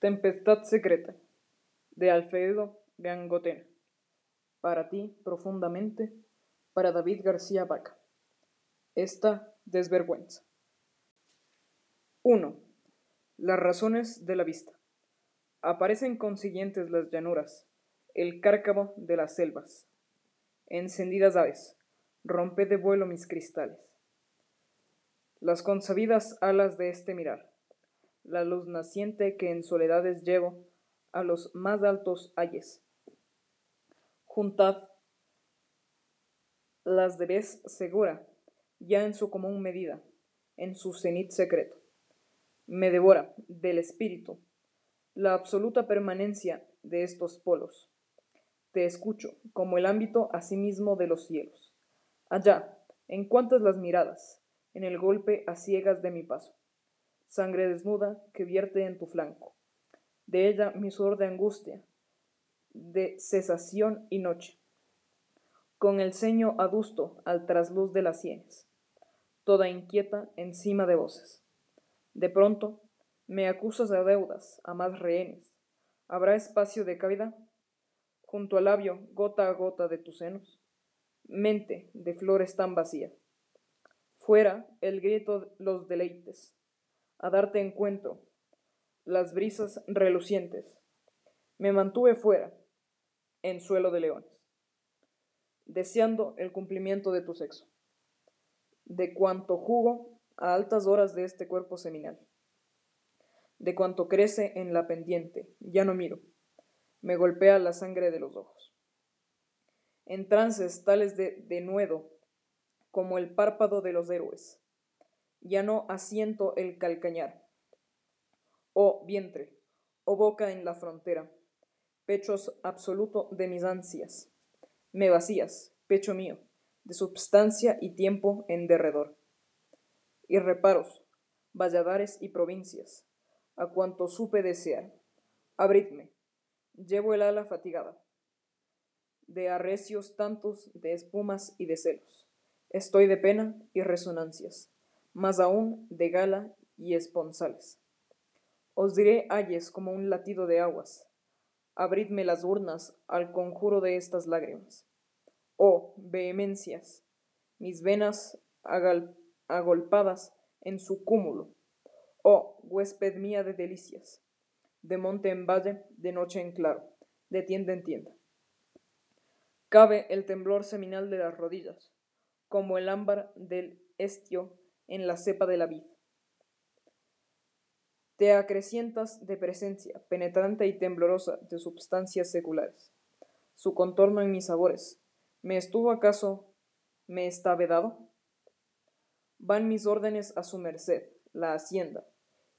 Tempestad secreta de Alfredo Gangotena. Para ti profundamente, para David García Vaca. Esta desvergüenza. 1. Las razones de la vista. Aparecen consiguientes las llanuras, el cárcamo de las selvas. Encendidas aves, rompe de vuelo mis cristales. Las consabidas alas de este mirar, la luz naciente que en soledades llevo a los más altos ayes. Juntad las de vez segura, ya en su común medida, en su cenit secreto. Me devora del espíritu la absoluta permanencia de estos polos. Te escucho como el ámbito asimismo de los cielos. Allá, en cuantas las miradas, en el golpe a ciegas de mi paso. Sangre desnuda que vierte en tu flanco. De ella mi sudor de angustia, de cesación y noche. Con el ceño adusto al trasluz de las sienes, toda inquieta encima de voces. De pronto, me acusas a deudas, a más rehenes. ¿Habrá espacio de cavidad? Junto al labio, gota a gota de tus senos mente de flores tan vacía. Fuera el grito los deleites, a darte encuentro, las brisas relucientes. Me mantuve fuera, en suelo de leones, deseando el cumplimiento de tu sexo, de cuanto jugo a altas horas de este cuerpo seminal, de cuanto crece en la pendiente, ya no miro, me golpea la sangre de los ojos en trances tales de denuedo como el párpado de los héroes. Ya no asiento el calcañar. Oh vientre, oh boca en la frontera, pechos absoluto de mis ansias. Me vacías, pecho mío, de substancia y tiempo en derredor. Y reparos, valladares y provincias, a cuanto supe desear. Abridme, llevo el ala fatigada de arrecios tantos, de espumas y de celos. Estoy de pena y resonancias, más aún de gala y esponsales. Os diré ayes como un latido de aguas. Abridme las urnas al conjuro de estas lágrimas. Oh, vehemencias, mis venas agolpadas en su cúmulo. Oh, huésped mía de delicias, de monte en valle, de noche en claro, de tienda en tienda. Cabe el temblor seminal de las rodillas, como el ámbar del estio en la cepa de la vid. Te acrecientas de presencia, penetrante y temblorosa de substancias seculares. Su contorno en mis sabores. ¿Me estuvo acaso, me está vedado? Van mis órdenes a su merced, la hacienda,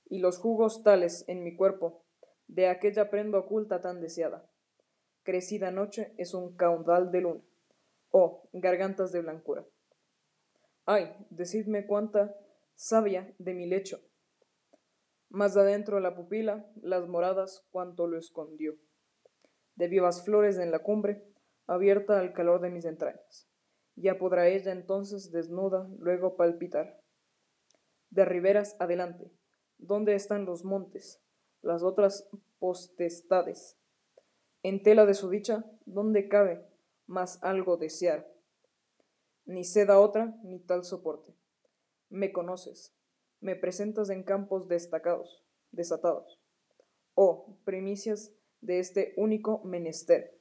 y los jugos tales en mi cuerpo, de aquella prenda oculta tan deseada crecida noche es un caudal de luna. Oh, gargantas de blancura. Ay, decidme cuánta sabia de mi lecho. Más adentro la pupila, las moradas, cuánto lo escondió. De vivas flores en la cumbre, abierta al calor de mis entrañas. Ya podrá ella entonces desnuda luego palpitar. De riberas adelante, ¿dónde están los montes, las otras postestades? En tela de su dicha, ¿dónde cabe más algo desear? Ni seda otra, ni tal soporte. Me conoces, me presentas en campos destacados, desatados. Oh, primicias de este único menester.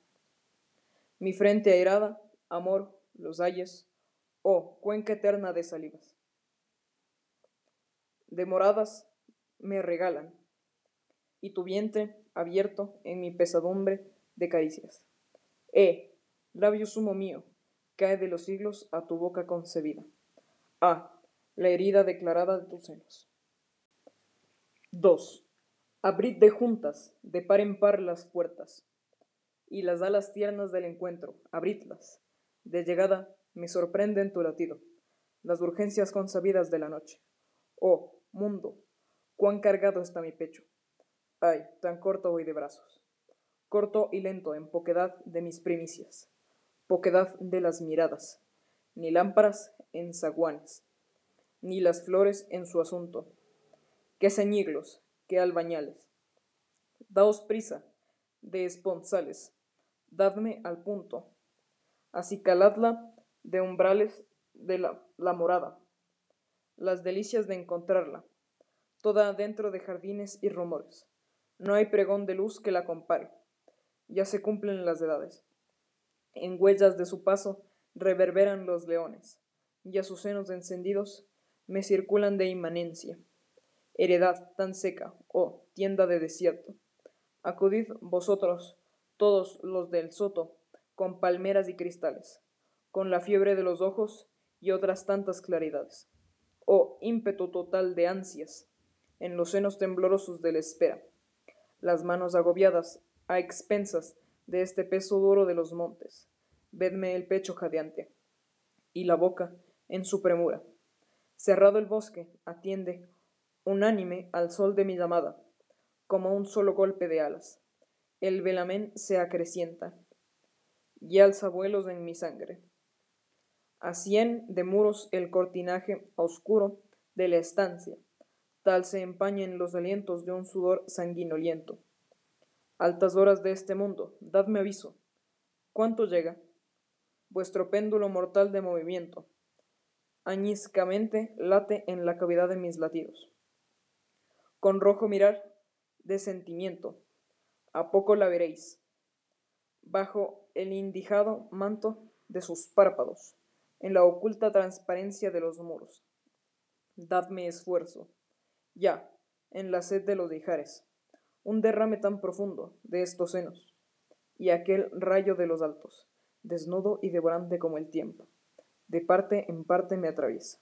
Mi frente airada, amor, los ayes, oh, cuenca eterna de salivas. Demoradas me regalan, y tu vientre, abierto en mi pesadumbre de caricias. Eh, labio sumo mío, cae de los siglos a tu boca concebida. Ah, la herida declarada de tus senos. 2. Abrid de juntas, de par en par las puertas, y las alas tiernas del encuentro, abridlas. De llegada me sorprenden tu latido, las urgencias consabidas de la noche. Oh, mundo, cuán cargado está mi pecho. Ay, tan corto voy de brazos. Corto y lento en poquedad de mis primicias, poquedad de las miradas, ni lámparas en zaguanes, ni las flores en su asunto. Qué ceñiglos, qué albañales. Daos prisa, de esponsales, dadme al punto, acicaladla de umbrales de la, la morada, las delicias de encontrarla, toda dentro de jardines y rumores. No hay pregón de luz que la compare. Ya se cumplen las edades. En huellas de su paso reverberan los leones, y a sus senos encendidos me circulan de inmanencia. Heredad tan seca, oh tienda de desierto. Acudid vosotros, todos los del soto, con palmeras y cristales, con la fiebre de los ojos y otras tantas claridades. Oh ímpetu total de ansias, en los senos temblorosos de la espera, las manos agobiadas a expensas de este peso duro de los montes. Vedme el pecho jadeante y la boca en su premura. Cerrado el bosque, atiende, unánime al sol de mi llamada, como un solo golpe de alas. El velamen se acrecienta y alza vuelos en mi sangre. A cien de muros el cortinaje oscuro de la estancia, tal se empañen los alientos de un sudor sanguinoliento. Altas horas de este mundo, dadme aviso. ¿Cuánto llega? Vuestro péndulo mortal de movimiento. Añiscamente late en la cavidad de mis latidos. Con rojo mirar de sentimiento, a poco la veréis, bajo el indijado manto de sus párpados, en la oculta transparencia de los muros. Dadme esfuerzo ya, en la sed de los dijares, un derrame tan profundo de estos senos, y aquel rayo de los altos, desnudo y devorante como el tiempo, de parte en parte me atraviesa.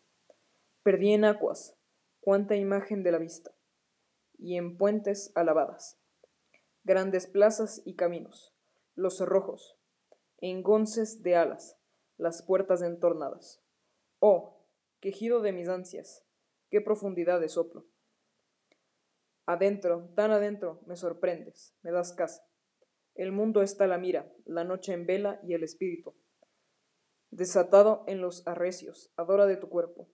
Perdí en aguas cuánta imagen de la vista, y en puentes alabadas, grandes plazas y caminos, los cerrojos, engonces de alas, las puertas entornadas. Oh, quejido de mis ansias, qué profundidad de soplo. Adentro, tan adentro, me sorprendes, me das casa. El mundo está la mira, la noche en vela y el espíritu. Desatado en los arrecios, adora de tu cuerpo.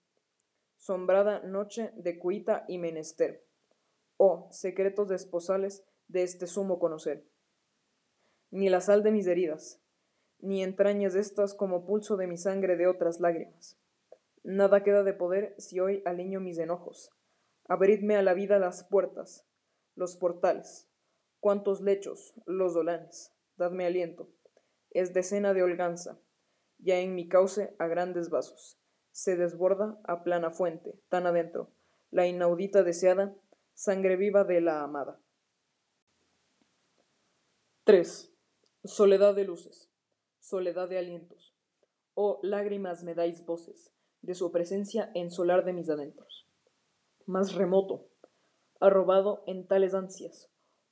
Sombrada noche de cuita y menester. Oh, secretos desposales de este sumo conocer. Ni la sal de mis heridas, ni entrañas estas como pulso de mi sangre de otras lágrimas. Nada queda de poder si hoy aliño mis enojos, Abridme a la vida las puertas, los portales. Cuántos lechos, los dolanes, dadme aliento. Es decena de holganza, ya en mi cauce a grandes vasos. Se desborda a plana fuente, tan adentro, la inaudita deseada, sangre viva de la amada. 3. Soledad de luces, soledad de alientos. Oh lágrimas me dais voces, de su presencia en solar de mis adentros más remoto, arrobado en tales ansias,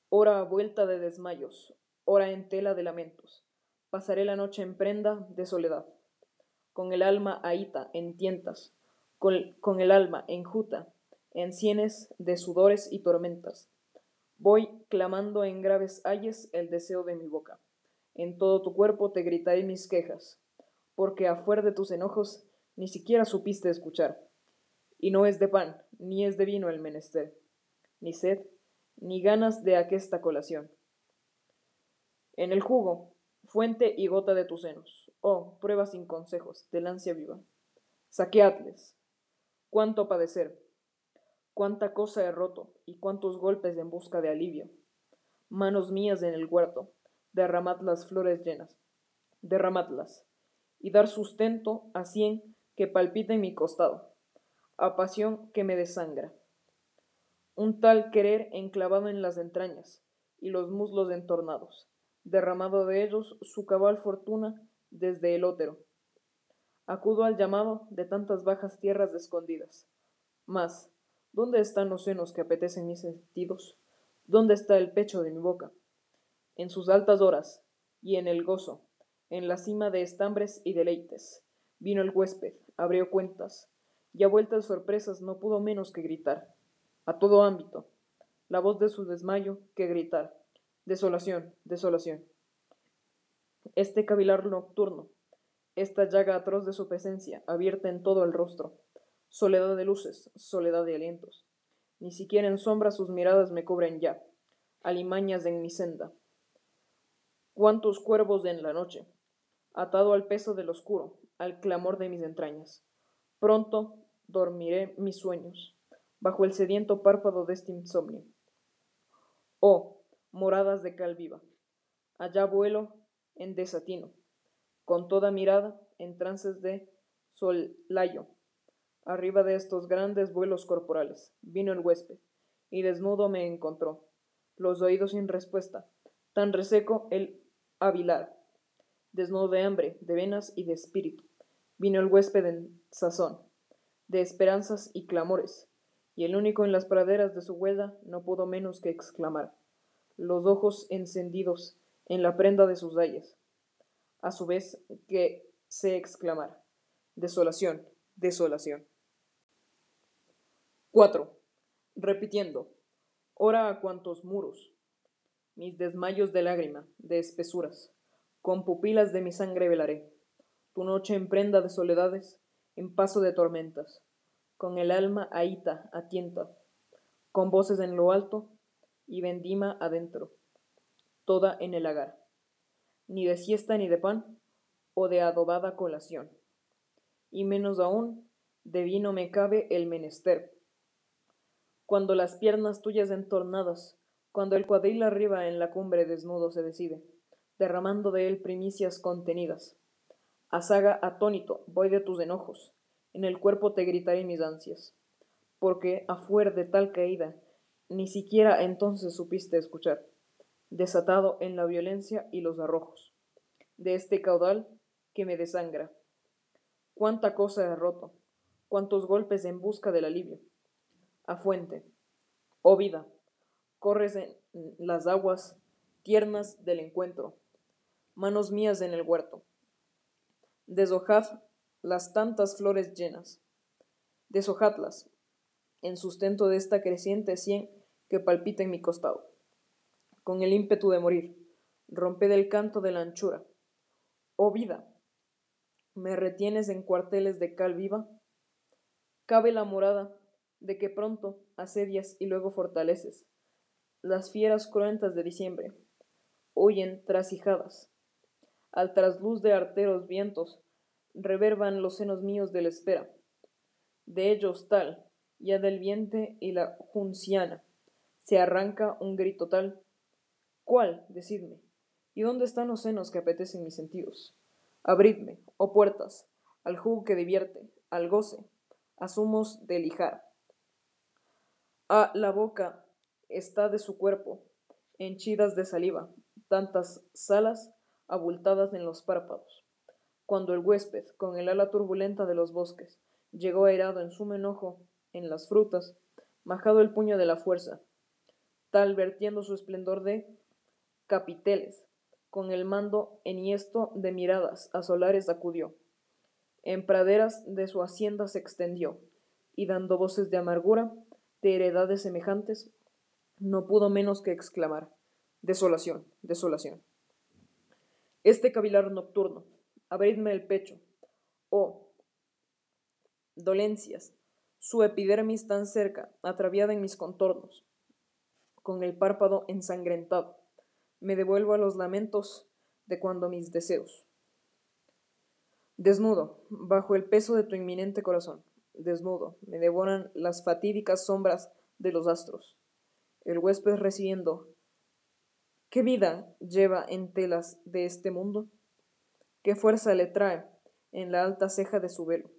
hora a vuelta de desmayos, hora en tela de lamentos, pasaré la noche en prenda de soledad, con el alma ahita en tientas, con, el alma enjuta en sienes de sudores y tormentas. Voy clamando en graves ayes el deseo de mi boca. En todo tu cuerpo te gritaré mis quejas, porque a fuer de tus enojos ni siquiera supiste escuchar. Y no es de pan, ni es de vino el menester, ni sed, ni ganas de aquesta colación. En el jugo, fuente y gota de tus senos, oh, prueba sin consejos, del ansia viva. Saqueadles. Cuánto padecer, cuánta cosa he roto, y cuántos golpes en busca de alivio. Manos mías en el huerto, derramad las flores llenas, derramadlas, y dar sustento a cien que palpiten mi costado a pasión que me desangra. Un tal querer enclavado en las entrañas y los muslos entornados, derramado de ellos su cabal fortuna desde el ótero. Acudo al llamado de tantas bajas tierras escondidas. Mas, ¿dónde están los senos que apetecen mis sentidos? ¿Dónde está el pecho de mi boca? En sus altas horas, y en el gozo, en la cima de estambres y deleites, vino el huésped, abrió cuentas, y a vuelta de sorpresas no pudo menos que gritar, a todo ámbito, la voz de su desmayo que gritar, desolación, desolación. Este cavilar nocturno, esta llaga atroz de su presencia, abierta en todo el rostro, soledad de luces, soledad de alientos. Ni siquiera en sombra sus miradas me cubren ya. alimañas en mi senda. Cuántos cuervos en la noche, atado al peso del oscuro, al clamor de mis entrañas. Pronto dormiré mis sueños, bajo el sediento párpado de este insomnio. Oh, moradas de cal viva, allá vuelo en desatino, con toda mirada en trances de solayo. Arriba de estos grandes vuelos corporales vino el huésped, y desnudo me encontró, los oídos sin respuesta, tan reseco el avilar, desnudo de hambre, de venas y de espíritu. Vino el huésped en sazón, de esperanzas y clamores, y el único en las praderas de su huelga no pudo menos que exclamar, los ojos encendidos en la prenda de sus dalles, a su vez que se exclamar, desolación, desolación. 4. Repitiendo, ora a cuantos muros, mis desmayos de lágrima, de espesuras, con pupilas de mi sangre velaré, tu noche en prenda de soledades, en paso de tormentas, con el alma ahita, atienta, con voces en lo alto y vendima adentro, toda en el agar, ni de siesta ni de pan, o de adobada colación, y menos aún de vino me cabe el menester. Cuando las piernas tuyas entornadas, cuando el cuadril arriba en la cumbre desnudo se decide, derramando de él primicias contenidas. A saga atónito voy de tus enojos, en el cuerpo te gritaré mis ansias, porque a fuer de tal caída, ni siquiera entonces supiste escuchar, desatado en la violencia y los arrojos, de este caudal que me desangra. Cuánta cosa he roto, cuántos golpes en busca del alivio. A fuente, oh vida, corres en las aguas tiernas del encuentro, manos mías en el huerto. Deshojad las tantas flores llenas, deshojadlas, en sustento de esta creciente sien que palpita en mi costado. Con el ímpetu de morir, romped el canto de la anchura. Oh vida, ¿me retienes en cuarteles de cal viva? Cabe la morada de que pronto asedias y luego fortaleces las fieras cruentas de diciembre huyen trasijadas. Al trasluz de arteros vientos reverban los senos míos de la espera. De ellos tal, ya del viente y la junciana, se arranca un grito tal. ¿Cuál? Decidme. ¿Y dónde están los senos que apetecen mis sentidos? Abridme, oh puertas, al jugo que divierte, al goce, a zumos de lijar. A la boca está de su cuerpo, henchidas de saliva, tantas salas abultadas en los párpados. Cuando el huésped, con el ala turbulenta de los bosques, llegó airado en sumo enojo en las frutas, majado el puño de la fuerza, tal vertiendo su esplendor de capiteles, con el mando enhiesto de miradas a solares acudió. En praderas de su hacienda se extendió, y dando voces de amargura, de heredades semejantes, no pudo menos que exclamar Desolación, desolación. Este cavilar nocturno, abridme el pecho, oh dolencias, su epidermis tan cerca, atraviada en mis contornos, con el párpado ensangrentado, me devuelvo a los lamentos de cuando mis deseos. Desnudo, bajo el peso de tu inminente corazón, desnudo, me devoran las fatídicas sombras de los astros el huésped recibiendo. ¿Qué vida lleva en telas de este mundo? ¿Qué fuerza le trae en la alta ceja de su velo?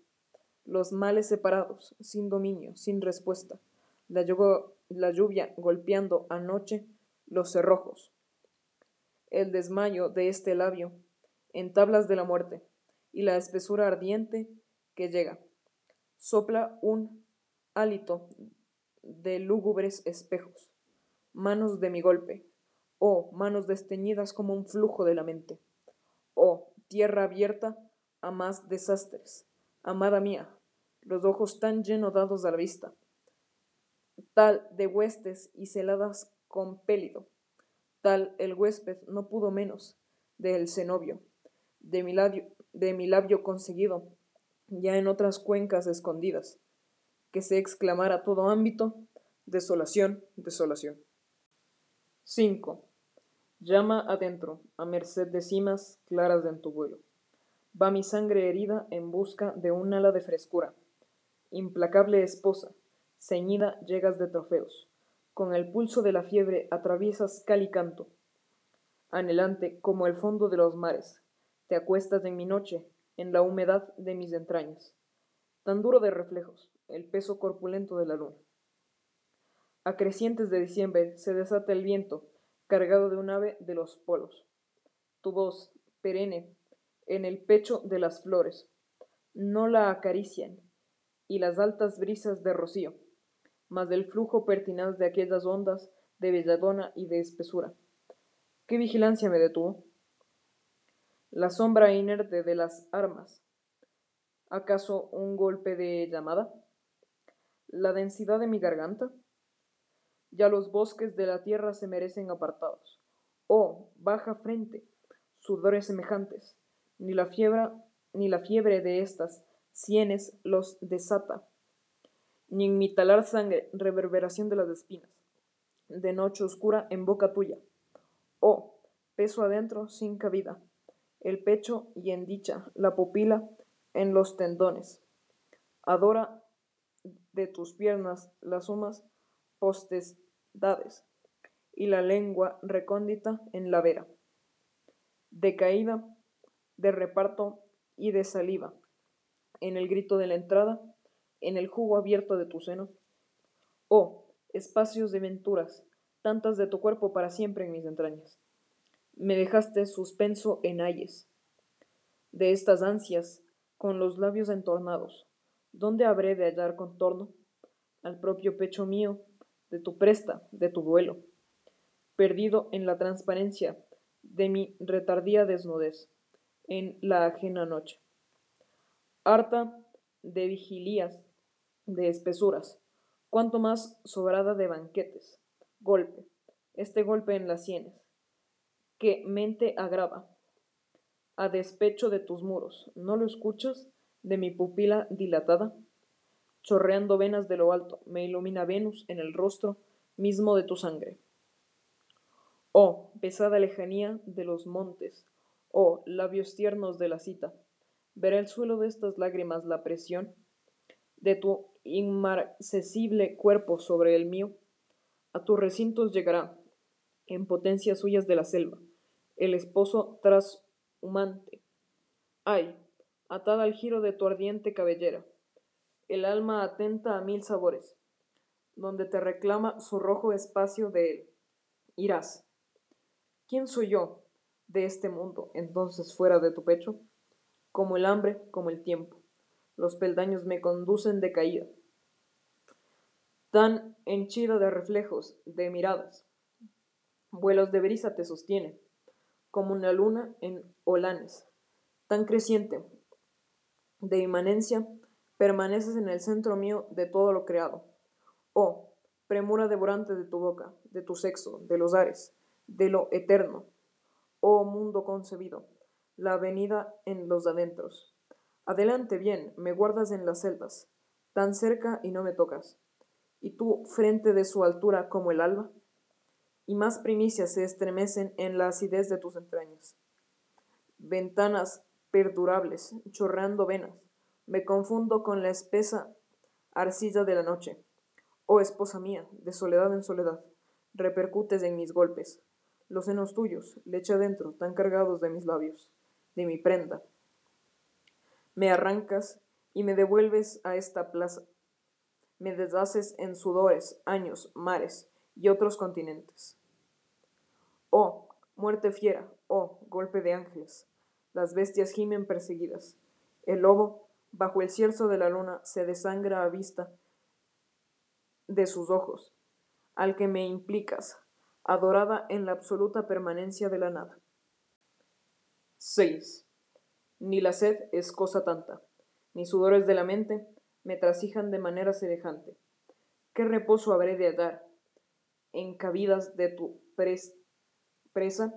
Los males separados, sin dominio, sin respuesta, la, la lluvia golpeando anoche los cerrojos, el desmayo de este labio en tablas de la muerte y la espesura ardiente que llega. Sopla un hálito de lúgubres espejos manos de mi golpe, oh manos desteñidas como un flujo de la mente, oh tierra abierta a más desastres, amada mía, los ojos tan lleno dados a la vista, tal de huestes y celadas con pélido, tal el huésped no pudo menos del cenobio, de mi labio, de mi labio conseguido, ya en otras cuencas escondidas, que se exclamara todo ámbito, desolación, desolación. 5. Llama adentro, a merced de cimas claras en tu vuelo. Va mi sangre herida en busca de un ala de frescura. Implacable esposa, ceñida llegas de trofeos. Con el pulso de la fiebre atraviesas cal y canto. Anhelante como el fondo de los mares, te acuestas en mi noche, en la humedad de mis entrañas. Tan duro de reflejos, el peso corpulento de la luna. A crecientes de diciembre se desata el viento, cargado de un ave de los polos. Tu voz, perenne, en el pecho de las flores, no la acarician, y las altas brisas de rocío, mas del flujo pertinaz de aquellas ondas de belladona y de espesura. ¿Qué vigilancia me detuvo? La sombra inerte de las armas. ¿Acaso un golpe de llamada? ¿La densidad de mi garganta? Ya los bosques de la tierra se merecen apartados. Oh, baja frente, sudores semejantes, ni la fiebre, ni la fiebre de estas sienes los desata, ni en mi talar sangre reverberación de las espinas, de noche oscura en boca tuya. Oh, peso adentro sin cabida, el pecho y en dicha, la pupila en los tendones. Adora de tus piernas las sumas postestades y la lengua recóndita en la vera. De caída, de reparto y de saliva, en el grito de la entrada, en el jugo abierto de tu seno. Oh, espacios de venturas, tantas de tu cuerpo para siempre en mis entrañas. Me dejaste suspenso en ayes. De estas ansias, con los labios entornados, ¿dónde habré de hallar contorno? Al propio pecho mío, de tu presta, de tu vuelo, perdido en la transparencia de mi retardía desnudez, en la ajena noche. Harta de vigilías, de espesuras, cuanto más sobrada de banquetes. Golpe, este golpe en las sienes, que mente agrava, a despecho de tus muros. ¿No lo escuchas de mi pupila dilatada? Chorreando venas de lo alto, me ilumina Venus en el rostro mismo de tu sangre. Oh, pesada lejanía de los montes, oh, labios tiernos de la cita, verá el suelo de estas lágrimas la presión de tu inmarcesible cuerpo sobre el mío. A tus recintos llegará, en potencias suyas de la selva, el esposo trashumante. Ay, atada al giro de tu ardiente cabellera, el alma atenta a mil sabores, donde te reclama su rojo espacio de él. Irás. ¿Quién soy yo de este mundo entonces fuera de tu pecho? como el hambre, como el tiempo. Los peldaños me conducen de caída, tan henchida de reflejos, de miradas. Vuelos de brisa te sostienen, como una luna en olanes, tan creciente, de inmanencia, permaneces en el centro mío de todo lo creado. Oh, premura devorante de tu boca, de tu sexo, de los ares, de lo eterno. Oh mundo concebido, la avenida en los adentros. Adelante bien, me guardas en las selvas, tan cerca y no me tocas. Y tú, frente de su altura como el alba, y más primicias se estremecen en la acidez de tus entrañas. Ventanas perdurables, chorreando venas, me confundo con la espesa arcilla de la noche. Oh esposa mía, de soledad en soledad, repercutes en mis golpes. Los senos tuyos, leche adentro, tan cargados de mis labios de mi prenda. Me arrancas y me devuelves a esta plaza. Me deshaces en sudores, años, mares y otros continentes. Oh, muerte fiera, oh, golpe de ángeles. Las bestias gimen perseguidas. El lobo, bajo el cierzo de la luna, se desangra a vista de sus ojos, al que me implicas, adorada en la absoluta permanencia de la nada. 6. Ni la sed es cosa tanta, ni sudores de la mente me trasijan de manera semejante. ¿Qué reposo habré de hallar en cabidas de tu presa,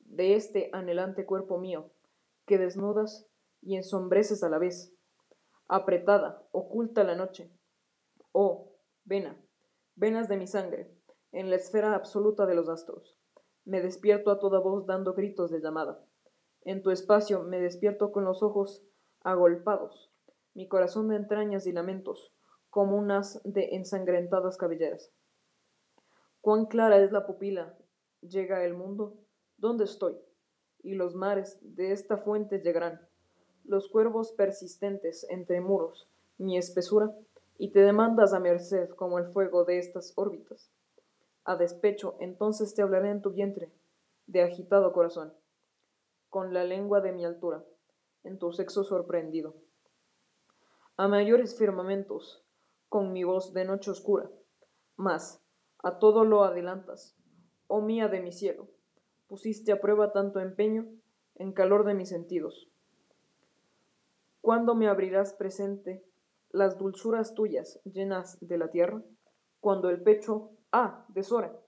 de este anhelante cuerpo mío, que desnudas y ensombreces a la vez? Apretada, oculta la noche. Oh, vena, venas de mi sangre, en la esfera absoluta de los astros. Me despierto a toda voz dando gritos de llamada. En tu espacio me despierto con los ojos agolpados, mi corazón de entrañas y lamentos, como unas de ensangrentadas cabelleras. Cuán clara es la pupila, llega el mundo, ¿dónde estoy? Y los mares de esta fuente llegarán, los cuervos persistentes entre muros, mi espesura, y te demandas a merced como el fuego de estas órbitas. A despecho, entonces te hablaré en tu vientre, de agitado corazón, con la lengua de mi altura, en tu sexo sorprendido. A mayores firmamentos, con mi voz de noche oscura, mas a todo lo adelantas, oh mía de mi cielo, pusiste a prueba tanto empeño en calor de mis sentidos. ¿Cuándo me abrirás presente las dulzuras tuyas llenas de la tierra? Cuando el pecho, ah, deshora,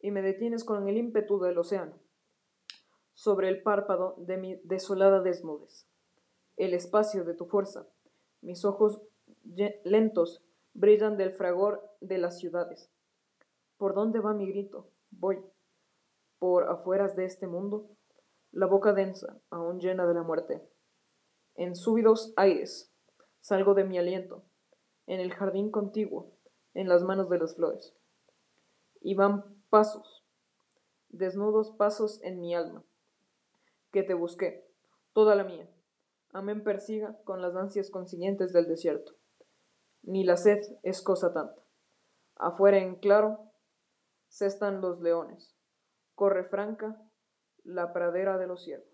y me detienes con el ímpetu del océano, sobre el párpado de mi desolada desnudez. El espacio de tu fuerza, mis ojos lentos brillan del fragor de las ciudades. ¿Por dónde va mi grito? Voy. Por afueras de este mundo, la boca densa, aún llena de la muerte. En súbidos aires, salgo de mi aliento, en el jardín contiguo, en las manos de las flores. Y van pasos, desnudos pasos en mi alma, que te busqué, toda la mía. Amén persiga con las ansias consiguientes del desierto ni la sed es cosa tanta. Afuera en claro, cestan los leones, corre franca la pradera de los cielos.